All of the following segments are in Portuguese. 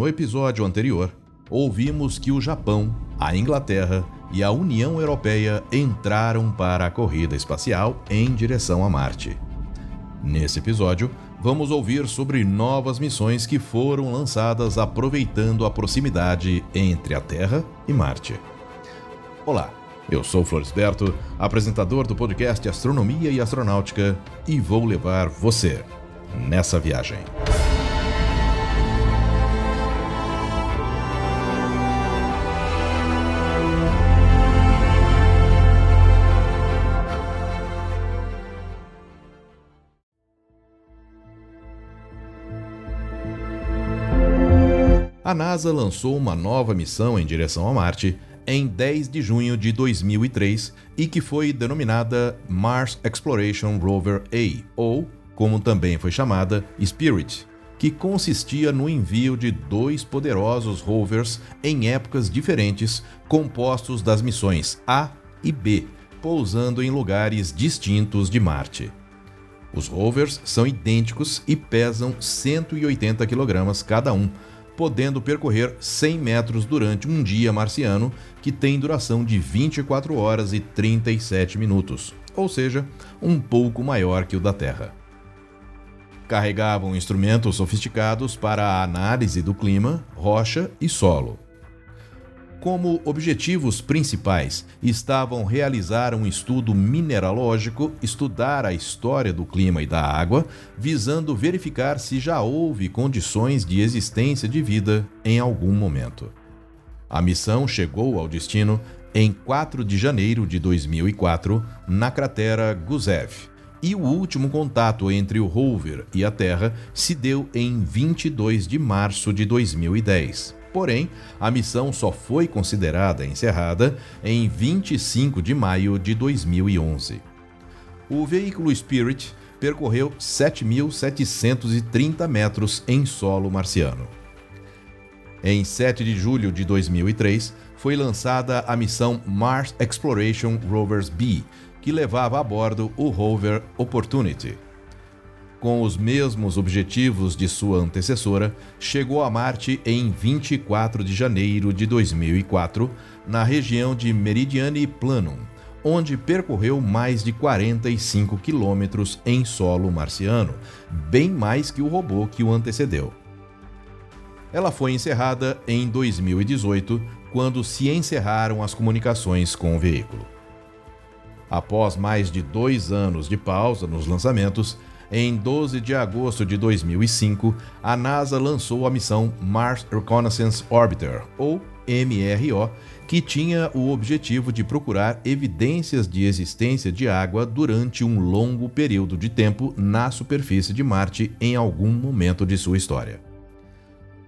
No episódio anterior, ouvimos que o Japão, a Inglaterra e a União Europeia entraram para a corrida espacial em direção a Marte. Nesse episódio, vamos ouvir sobre novas missões que foram lançadas aproveitando a proximidade entre a Terra e Marte. Olá, eu sou Florisberto, apresentador do podcast Astronomia e Astronáutica, e vou levar você nessa viagem. A NASA lançou uma nova missão em direção a Marte em 10 de junho de 2003 e que foi denominada Mars Exploration Rover A, ou, como também foi chamada, Spirit, que consistia no envio de dois poderosos rovers em épocas diferentes, compostos das missões A e B, pousando em lugares distintos de Marte. Os rovers são idênticos e pesam 180 kg cada um, podendo percorrer 100 metros durante um dia marciano que tem duração de 24 horas e 37 minutos, ou seja, um pouco maior que o da Terra. Carregavam instrumentos sofisticados para a análise do clima, rocha e solo como objetivos principais estavam realizar um estudo mineralógico, estudar a história do clima e da água, visando verificar se já houve condições de existência de vida em algum momento. A missão chegou ao destino em 4 de janeiro de 2004, na cratera Gusev, e o último contato entre o rover e a Terra se deu em 22 de março de 2010. Porém, a missão só foi considerada encerrada em 25 de maio de 2011. O veículo Spirit percorreu 7.730 metros em solo marciano. Em 7 de julho de 2003, foi lançada a missão Mars Exploration Rovers B, que levava a bordo o rover Opportunity com os mesmos objetivos de sua antecessora, chegou a Marte em 24 de janeiro de 2004, na região de Meridiane Planum, onde percorreu mais de 45 quilômetros em solo marciano, bem mais que o robô que o antecedeu. Ela foi encerrada em 2018, quando se encerraram as comunicações com o veículo. Após mais de dois anos de pausa nos lançamentos, em 12 de agosto de 2005, a NASA lançou a missão Mars Reconnaissance Orbiter, ou MRO, que tinha o objetivo de procurar evidências de existência de água durante um longo período de tempo na superfície de Marte em algum momento de sua história.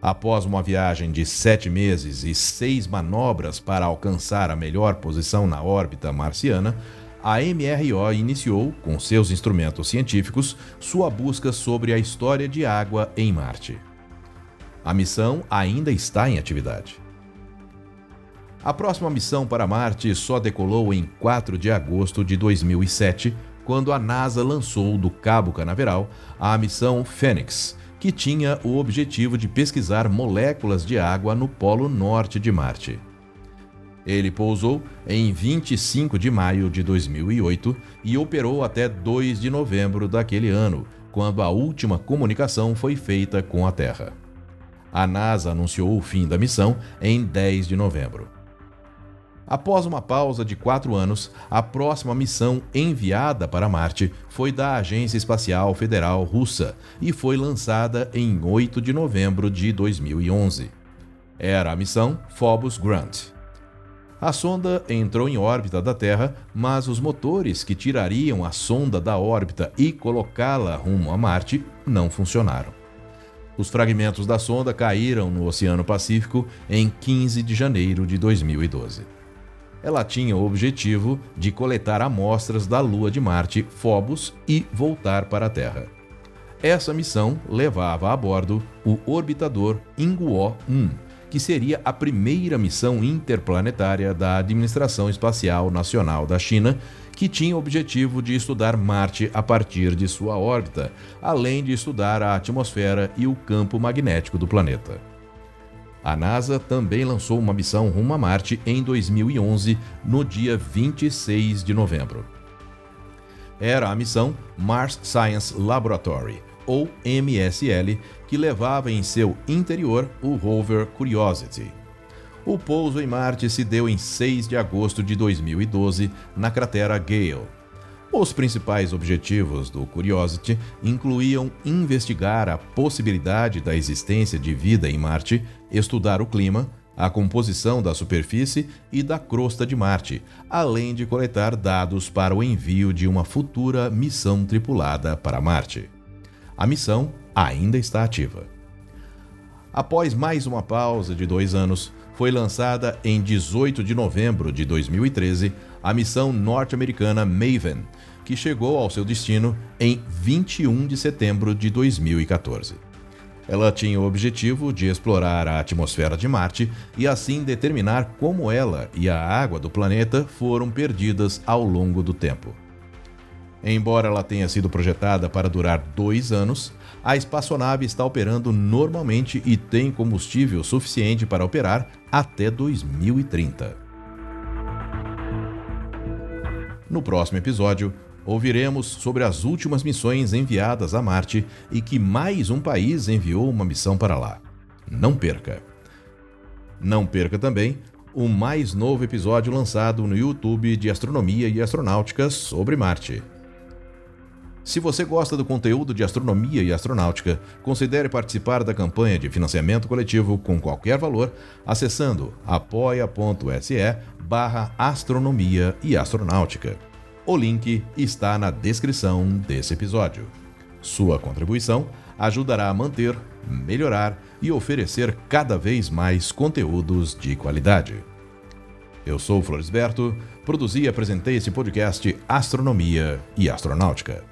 Após uma viagem de sete meses e seis manobras para alcançar a melhor posição na órbita marciana, a MRO iniciou, com seus instrumentos científicos, sua busca sobre a história de água em Marte. A missão ainda está em atividade. A próxima missão para Marte só decolou em 4 de agosto de 2007, quando a NASA lançou do Cabo Canaveral a missão Fênix, que tinha o objetivo de pesquisar moléculas de água no polo norte de Marte. Ele pousou em 25 de maio de 2008 e operou até 2 de novembro daquele ano, quando a última comunicação foi feita com a Terra. A NASA anunciou o fim da missão em 10 de novembro. Após uma pausa de quatro anos, a próxima missão enviada para Marte foi da Agência Espacial Federal Russa e foi lançada em 8 de novembro de 2011. Era a missão Phobos Grunt. A sonda entrou em órbita da Terra, mas os motores que tirariam a sonda da órbita e colocá-la rumo a Marte não funcionaram. Os fragmentos da sonda caíram no Oceano Pacífico em 15 de janeiro de 2012 ela tinha o objetivo de coletar amostras da Lua de Marte, Phobos, e voltar para a Terra. Essa missão levava a bordo o orbitador Inguo 1, que seria a primeira missão interplanetária da Administração Espacial Nacional da China, que tinha o objetivo de estudar Marte a partir de sua órbita, além de estudar a atmosfera e o campo magnético do planeta. A NASA também lançou uma missão rumo a Marte em 2011, no dia 26 de novembro. Era a missão Mars Science Laboratory, ou MSL, que levava em seu interior o rover Curiosity. O pouso em Marte se deu em 6 de agosto de 2012, na cratera Gale. Os principais objetivos do Curiosity incluíam investigar a possibilidade da existência de vida em Marte, estudar o clima, a composição da superfície e da crosta de Marte, além de coletar dados para o envio de uma futura missão tripulada para Marte. A missão ainda está ativa. Após mais uma pausa de dois anos, foi lançada em 18 de novembro de 2013 a missão norte-americana Maven, que chegou ao seu destino em 21 de setembro de 2014. Ela tinha o objetivo de explorar a atmosfera de Marte e assim determinar como ela e a água do planeta foram perdidas ao longo do tempo. Embora ela tenha sido projetada para durar dois anos, a espaçonave está operando normalmente e tem combustível suficiente para operar até 2030. No próximo episódio, ouviremos sobre as últimas missões enviadas a Marte e que mais um país enviou uma missão para lá. Não perca! Não perca também o mais novo episódio lançado no YouTube de Astronomia e Astronáutica sobre Marte. Se você gosta do conteúdo de astronomia e astronáutica, considere participar da campanha de financiamento coletivo com qualquer valor acessando apoia.se barra astronomia e astronáutica. O link está na descrição desse episódio. Sua contribuição ajudará a manter, melhorar e oferecer cada vez mais conteúdos de qualidade. Eu sou Floresberto, produzi e apresentei esse podcast Astronomia e Astronáutica.